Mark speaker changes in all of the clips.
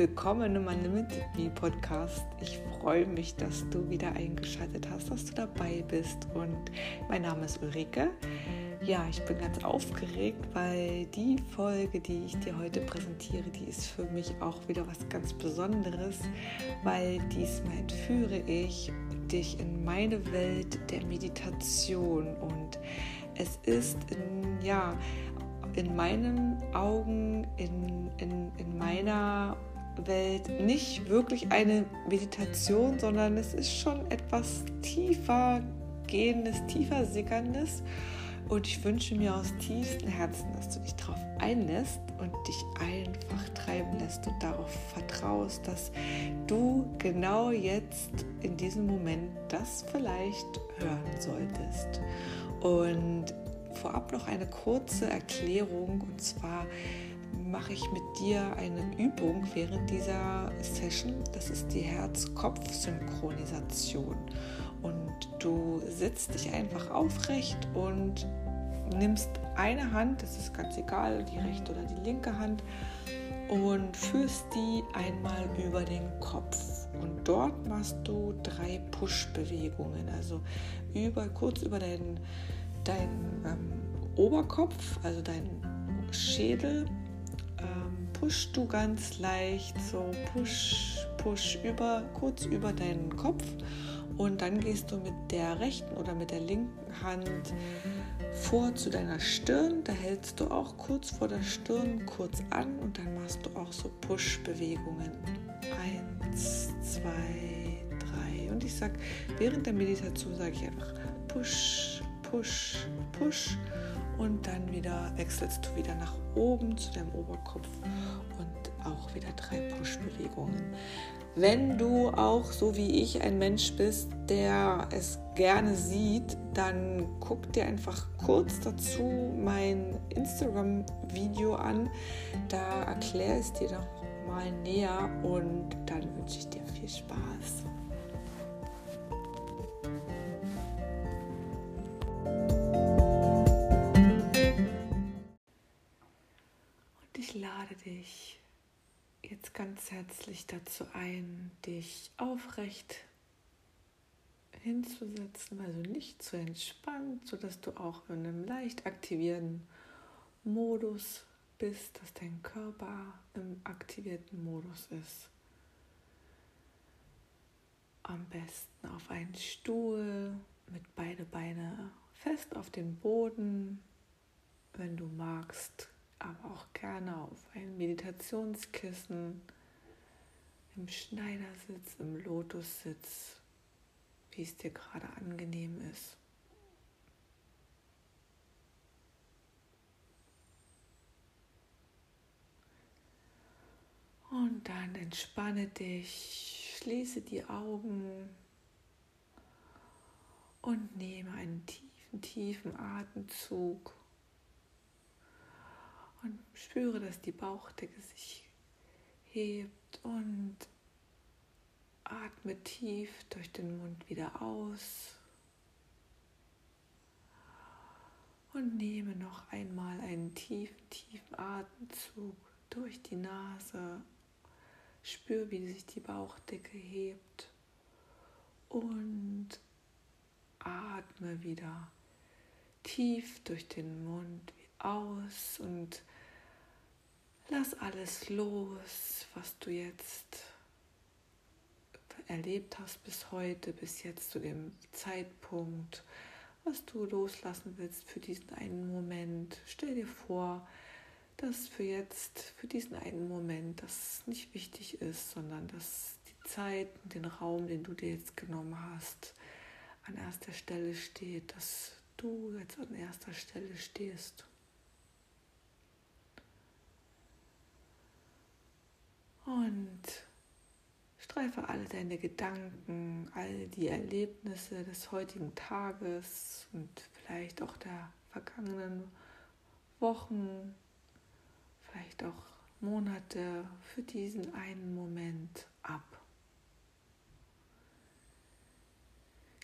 Speaker 1: willkommen in meinem Mit Podcast. Ich freue mich, dass du wieder eingeschaltet hast, dass du dabei bist. Und mein Name ist Ulrike. Ja, ich bin ganz aufgeregt, weil die Folge, die ich dir heute präsentiere, die ist für mich auch wieder was ganz Besonderes, weil diesmal entführe ich dich in meine Welt der Meditation und es ist in, ja in meinen Augen, in, in, in meiner Welt nicht wirklich eine Meditation, sondern es ist schon etwas tiefer gehendes, tiefer sickerndes. Und ich wünsche mir aus tiefstem Herzen, dass du dich darauf einlässt und dich einfach treiben lässt und darauf vertraust, dass du genau jetzt in diesem Moment das vielleicht hören solltest. Und vorab noch eine kurze Erklärung und zwar mache ich mit dir eine Übung während dieser Session. Das ist die Herz-Kopf-Synchronisation. Und du sitzt dich einfach aufrecht und nimmst eine Hand, das ist ganz egal, die rechte oder die linke Hand, und führst die einmal über den Kopf. Und dort machst du drei Push-Bewegungen, also über, kurz über deinen dein ähm, Oberkopf, also dein Schädel, pushst du ganz leicht so push, push über, kurz über deinen Kopf und dann gehst du mit der rechten oder mit der linken Hand vor zu deiner Stirn. Da hältst du auch kurz vor der Stirn kurz an und dann machst du auch so Push-Bewegungen. Eins, zwei, drei. Und ich sage, während der Meditation sage ich einfach Push, Push, Push und dann wieder wechselst du wieder nach oben zu deinem Oberkopf und auch wieder drei Push-Bewegungen. Wenn du auch so wie ich ein Mensch bist, der es gerne sieht, dann guck dir einfach kurz dazu mein Instagram-Video an. Da erkläre ich es dir noch mal näher und dann wünsche ich dir viel Spaß. Dich jetzt ganz herzlich dazu ein, dich aufrecht hinzusetzen, also nicht zu entspannt, sodass du auch in einem leicht aktivierten Modus bist, dass dein Körper im aktivierten Modus ist. Am besten auf einen Stuhl mit beide Beine fest auf den Boden. Wenn du magst, aber auch gerne auf ein Meditationskissen, im Schneidersitz, im Lotussitz, wie es dir gerade angenehm ist. Und dann entspanne dich, schließe die Augen und nehme einen tiefen, tiefen Atemzug und spüre, dass die Bauchdecke sich hebt und atme tief durch den Mund wieder aus. Und nehme noch einmal einen tiefen, tiefen Atemzug durch die Nase. Spüre, wie sich die Bauchdecke hebt. Und atme wieder tief durch den Mund aus und Lass alles los, was du jetzt erlebt hast bis heute, bis jetzt zu dem Zeitpunkt, was du loslassen willst für diesen einen Moment. Stell dir vor, dass für jetzt, für diesen einen Moment, das nicht wichtig ist, sondern dass die Zeit und den Raum, den du dir jetzt genommen hast, an erster Stelle steht, dass du jetzt an erster Stelle stehst. Und streife alle deine Gedanken, all die Erlebnisse des heutigen Tages und vielleicht auch der vergangenen Wochen, vielleicht auch Monate für diesen einen Moment ab.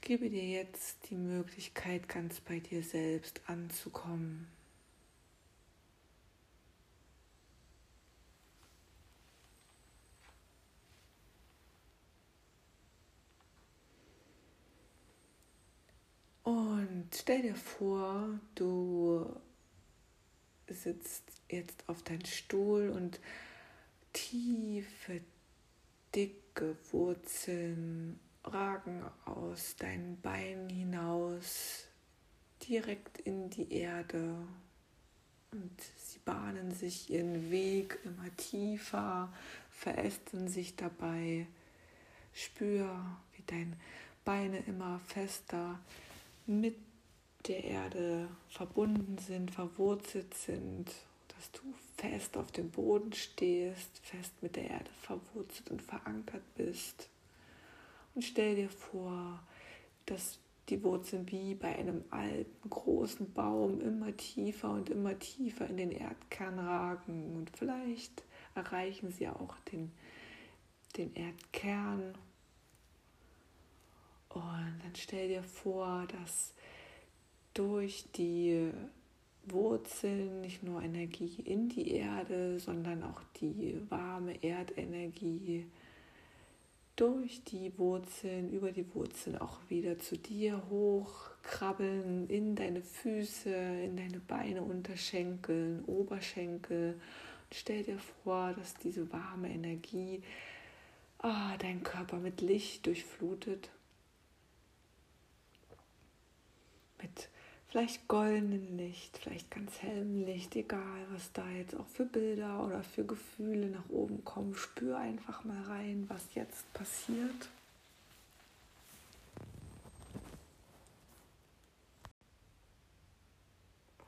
Speaker 1: Gebe dir jetzt die Möglichkeit, ganz bei dir selbst anzukommen. Stell dir vor, du sitzt jetzt auf deinem Stuhl und tiefe, dicke Wurzeln ragen aus deinen Beinen hinaus direkt in die Erde und sie bahnen sich ihren Weg immer tiefer, verästen sich dabei. Spür, wie deine Beine immer fester mit der Erde verbunden sind, verwurzelt sind, dass du fest auf dem Boden stehst, fest mit der Erde verwurzelt und verankert bist. Und stell dir vor, dass die Wurzeln wie bei einem alten, großen Baum immer tiefer und immer tiefer in den Erdkern ragen. Und vielleicht erreichen sie auch den, den Erdkern. Und dann stell dir vor, dass durch die Wurzeln nicht nur Energie in die Erde, sondern auch die warme Erdenergie durch die Wurzeln, über die Wurzeln auch wieder zu dir hochkrabbeln, in deine Füße, in deine Beine, Unterschenkel, Oberschenkel. Und stell dir vor, dass diese warme Energie ah, deinen Körper mit Licht durchflutet. Mit vielleicht goldenen Licht, vielleicht ganz hellem Licht, egal was da jetzt auch für Bilder oder für Gefühle nach oben kommen. Spür einfach mal rein, was jetzt passiert.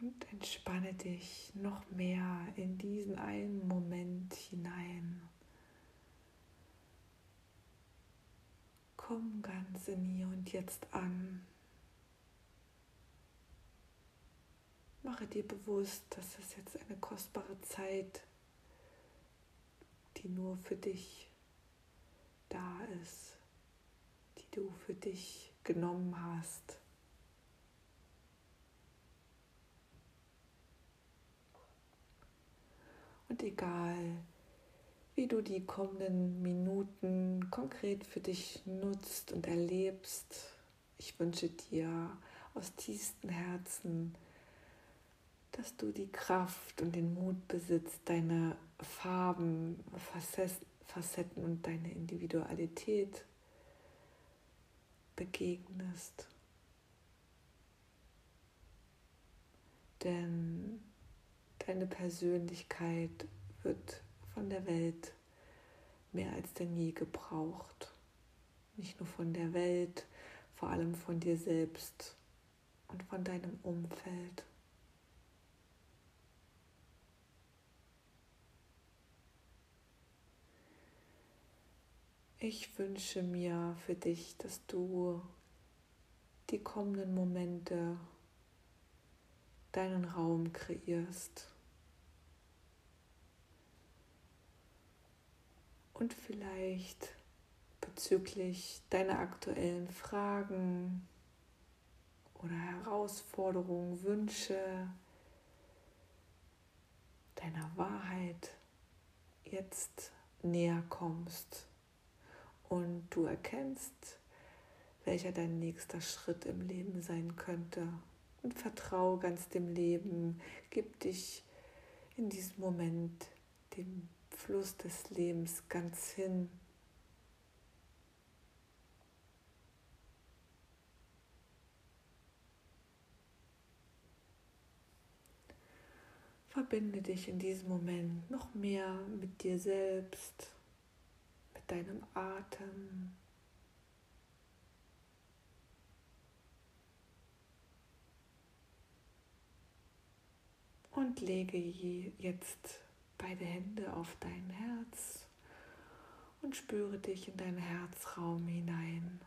Speaker 1: Und entspanne dich noch mehr in diesen einen Moment hinein. Komm ganz in hier und jetzt an. Mache dir bewusst, dass es jetzt eine kostbare Zeit, die nur für dich da ist, die du für dich genommen hast. Und egal, wie du die kommenden Minuten konkret für dich nutzt und erlebst, ich wünsche dir aus tiefstem Herzen, dass du die Kraft und den Mut besitzt, deine Farben, Facetten und deine Individualität begegnest. Denn deine Persönlichkeit wird von der Welt mehr als denn je gebraucht. Nicht nur von der Welt, vor allem von dir selbst und von deinem Umfeld. Ich wünsche mir für dich, dass du die kommenden Momente deinen Raum kreierst. Und vielleicht bezüglich deiner aktuellen Fragen oder Herausforderungen, Wünsche, deiner Wahrheit jetzt näher kommst und du erkennst, welcher dein nächster Schritt im Leben sein könnte. Und vertraue ganz dem Leben, gib dich in diesem Moment dem Fluss des Lebens ganz hin. Verbinde dich in diesem Moment noch mehr mit dir selbst deinem Atem. Und lege jetzt beide Hände auf dein Herz und spüre dich in deinen Herzraum hinein.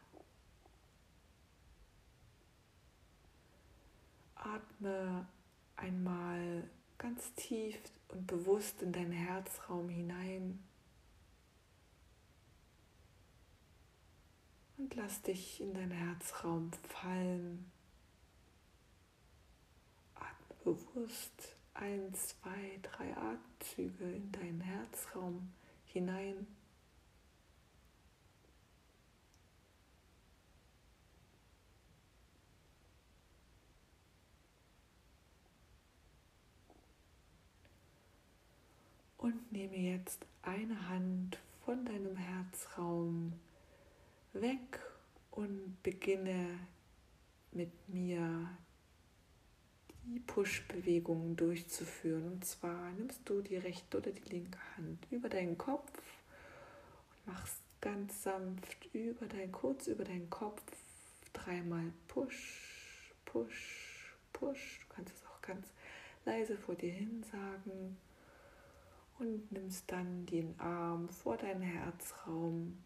Speaker 1: Atme einmal ganz tief und bewusst in deinen Herzraum hinein. und lass dich in deinen Herzraum fallen. Atme bewusst ein, zwei, drei Atemzüge in deinen Herzraum hinein. und nehme jetzt eine Hand von deinem Herzraum weg und beginne mit mir die Push-Bewegungen durchzuführen. Und zwar nimmst du die rechte oder die linke Hand über deinen Kopf und machst ganz sanft über dein, kurz über deinen Kopf dreimal Push, Push, Push. Du kannst es auch ganz leise vor dir hin sagen und nimmst dann den Arm vor deinen Herzraum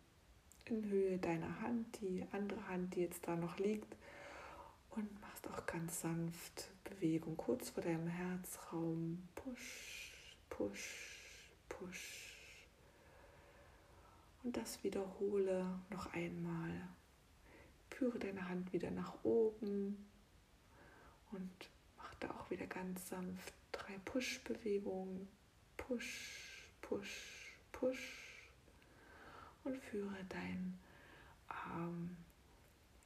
Speaker 1: in Höhe deiner Hand, die andere Hand, die jetzt da noch liegt, und machst auch ganz sanft Bewegung kurz vor deinem Herzraum. Push, push, push. Und das wiederhole noch einmal. Führe deine Hand wieder nach oben und mach da auch wieder ganz sanft drei Push-Bewegungen. Push, push, push. Und führe deinen Arm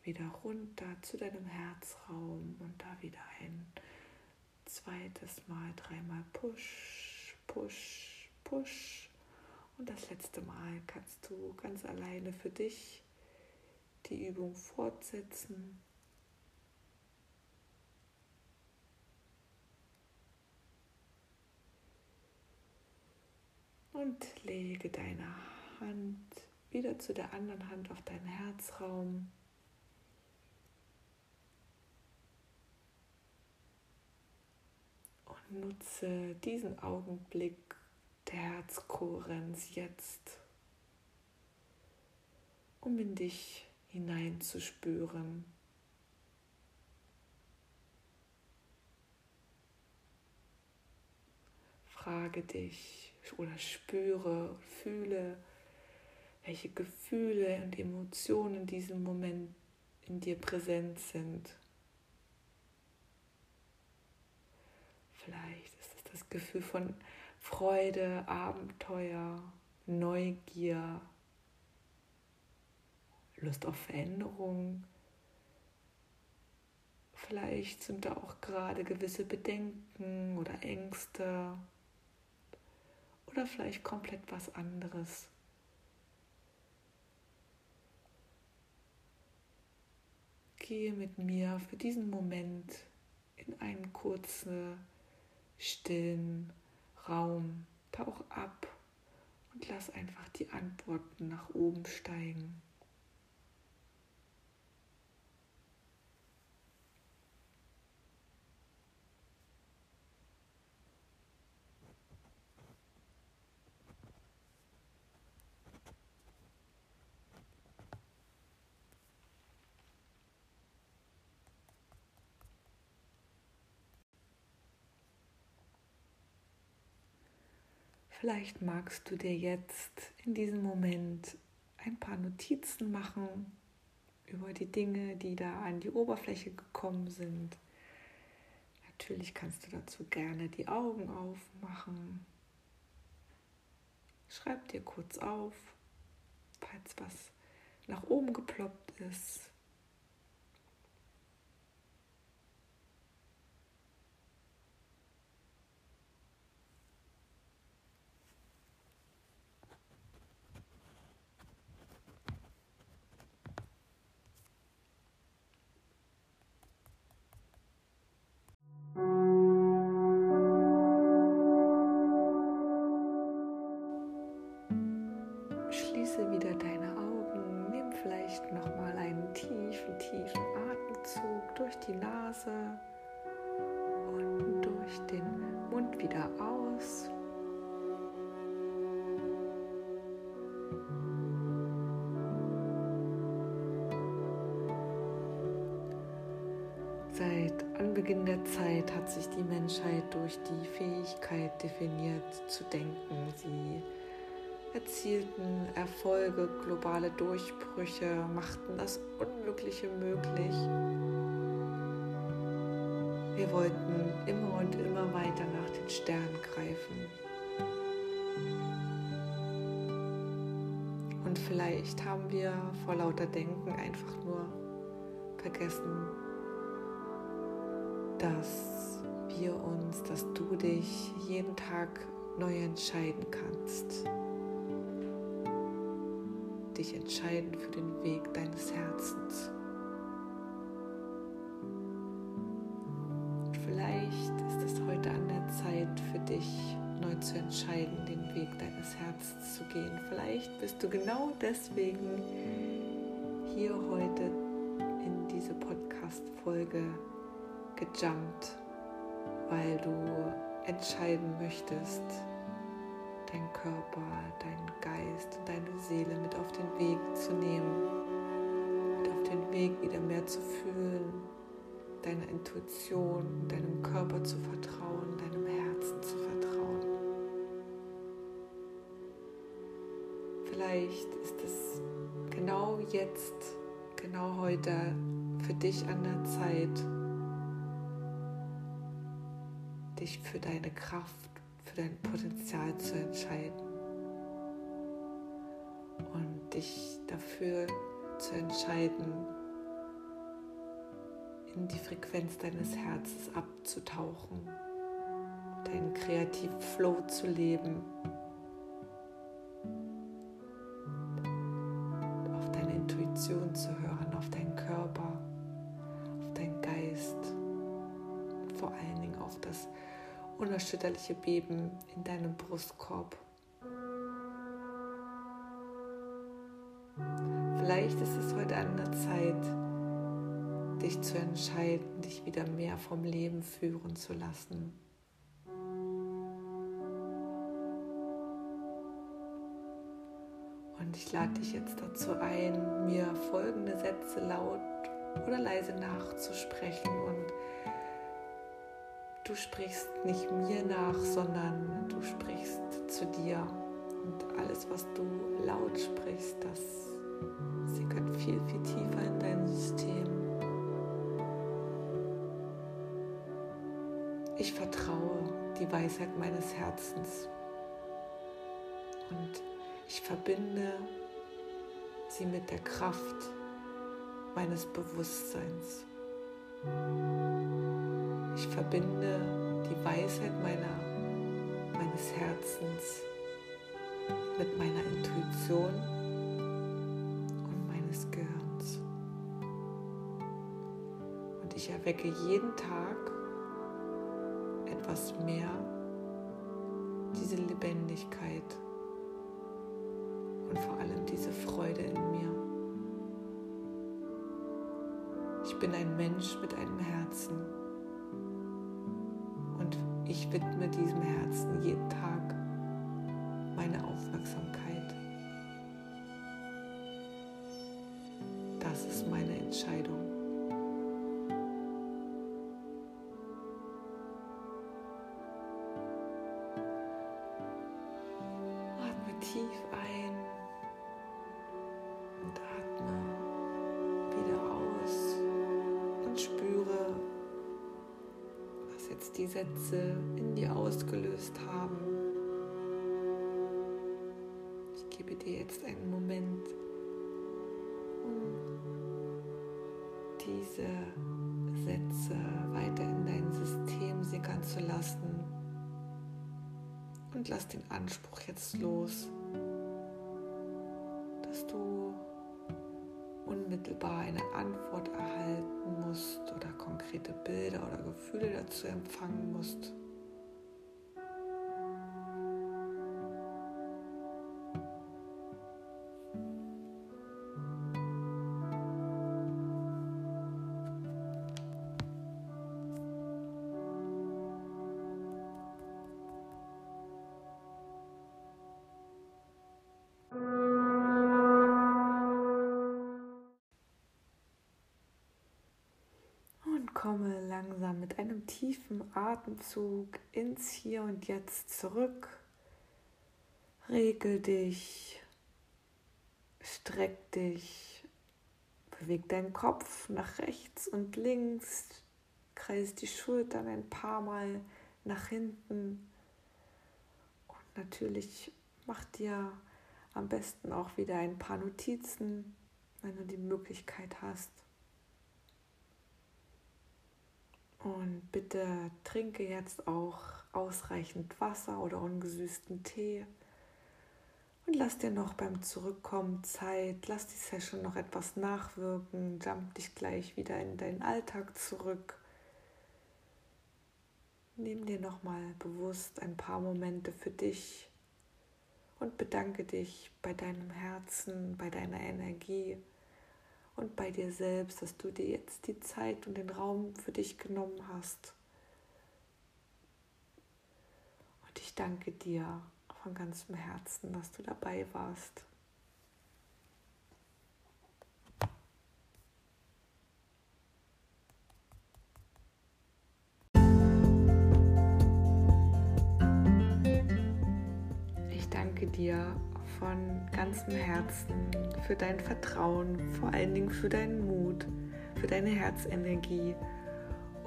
Speaker 1: wieder runter zu deinem Herzraum und da wieder ein zweites Mal, dreimal Push, Push, Push. Und das letzte Mal kannst du ganz alleine für dich die Übung fortsetzen. Und lege deine Hand wieder zu der anderen Hand auf deinen Herzraum. Nutze diesen Augenblick der Herzkohärenz jetzt, um in dich hineinzuspüren. Frage dich oder spüre, fühle, welche Gefühle und Emotionen in diesem Moment in dir präsent sind. Vielleicht ist es das Gefühl von Freude, Abenteuer, Neugier, Lust auf Veränderung. Vielleicht sind da auch gerade gewisse Bedenken oder Ängste oder vielleicht komplett was anderes. Gehe mit mir für diesen Moment in einen kurzen stillen Raum. Tauch ab und lass einfach die Antworten nach oben steigen. Vielleicht magst du dir jetzt in diesem Moment ein paar Notizen machen über die Dinge, die da an die Oberfläche gekommen sind. Natürlich kannst du dazu gerne die Augen aufmachen. Schreib dir kurz auf, falls was nach oben geploppt ist. Seit Anbeginn der Zeit hat sich die Menschheit durch die Fähigkeit definiert zu denken. Sie erzielten Erfolge, globale Durchbrüche, machten das Unmögliche möglich. Wir wollten immer und immer weiter nach den Sternen greifen. Und vielleicht haben wir vor lauter Denken einfach nur vergessen, dass wir uns, dass du dich jeden Tag neu entscheiden kannst. Dich entscheiden für den Weg deines Herzens. Für dich, neu zu entscheiden, den Weg deines Herzens zu gehen. Vielleicht bist du genau deswegen hier heute in diese Podcast-Folge gejumpt, weil du entscheiden möchtest, dein Körper, deinen Geist und deine Seele mit auf den Weg zu nehmen, mit auf den Weg wieder mehr zu fühlen, deiner Intuition, deinem Körper zu vertrauen, deinem Herzen zu vertrauen. Vielleicht ist es genau jetzt, genau heute für dich an der Zeit, dich für deine Kraft, für dein Potenzial zu entscheiden und dich dafür zu entscheiden, in die Frequenz deines Herzens abzutauchen, deinen kreativen Flow zu leben, auf deine Intuition zu hören, auf deinen Körper, auf deinen Geist, vor allen Dingen auf das unerschütterliche Beben in deinem Brustkorb. Vielleicht ist es heute an der Zeit, dich zu entscheiden, dich wieder mehr vom Leben führen zu lassen. Lade dich jetzt dazu ein, mir folgende Sätze laut oder leise nachzusprechen und du sprichst nicht mir nach, sondern du sprichst zu dir. Und alles, was du laut sprichst, das sickert viel, viel tiefer in dein System. Ich vertraue die Weisheit meines Herzens und ich verbinde sie mit der Kraft meines Bewusstseins. Ich verbinde die Weisheit meiner, meines Herzens mit meiner Intuition und meines Gehirns. Und ich erwecke jeden Tag etwas mehr diese Lebendigkeit und vor allem diese Freude in mir. Ich bin ein Mensch mit einem Herzen und ich widme diesem Herzen jeden Tag meine Aufmerksamkeit. Das ist meine Entscheidung. Die Sätze in dir ausgelöst haben. Ich gebe dir jetzt einen Moment, um diese Sätze weiter in dein System sickern zu lassen. Und lass den Anspruch jetzt los, unmittelbar eine Antwort erhalten musst oder konkrete Bilder oder Gefühle dazu empfangen musst. Komme langsam mit einem tiefen Atemzug ins Hier und Jetzt zurück. Regel dich, streck dich, beweg deinen Kopf nach rechts und links, kreis die Schultern ein paar Mal nach hinten und natürlich mach dir am besten auch wieder ein paar Notizen, wenn du die Möglichkeit hast. Und bitte trinke jetzt auch ausreichend Wasser oder ungesüßten Tee. Und lass dir noch beim Zurückkommen Zeit, lass die Session noch etwas nachwirken, jump dich gleich wieder in deinen Alltag zurück. Nimm dir nochmal bewusst ein paar Momente für dich und bedanke dich bei deinem Herzen, bei deiner Energie und bei dir selbst, dass du dir jetzt die Zeit und den Raum für dich genommen hast. Und ich danke dir von ganzem Herzen, dass du dabei warst. Ich danke dir von ganzem Herzen für dein Vertrauen, vor allen Dingen für deinen Mut, für deine Herzenergie.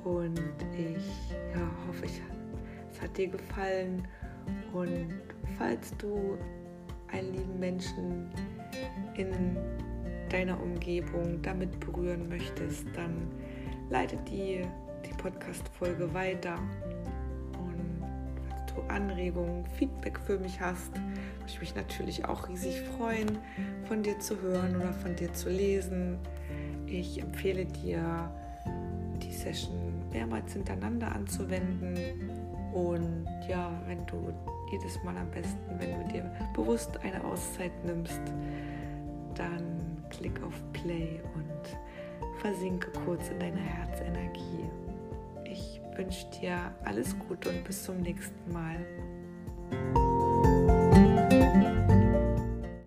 Speaker 1: Und ich ja, hoffe, ich, es hat dir gefallen. Und falls du einen lieben Menschen in deiner Umgebung damit berühren möchtest, dann leite die, die Podcast-Folge weiter. Du Anregungen, Feedback für mich hast, würde ich mich natürlich auch riesig freuen, von dir zu hören oder von dir zu lesen. Ich empfehle dir, die Session mehrmals hintereinander anzuwenden. Und ja, wenn du jedes Mal am besten, wenn du dir bewusst eine Auszeit nimmst, dann klick auf Play und versinke kurz in deiner Herzenergie wünsche dir alles Gute und bis zum nächsten Mal.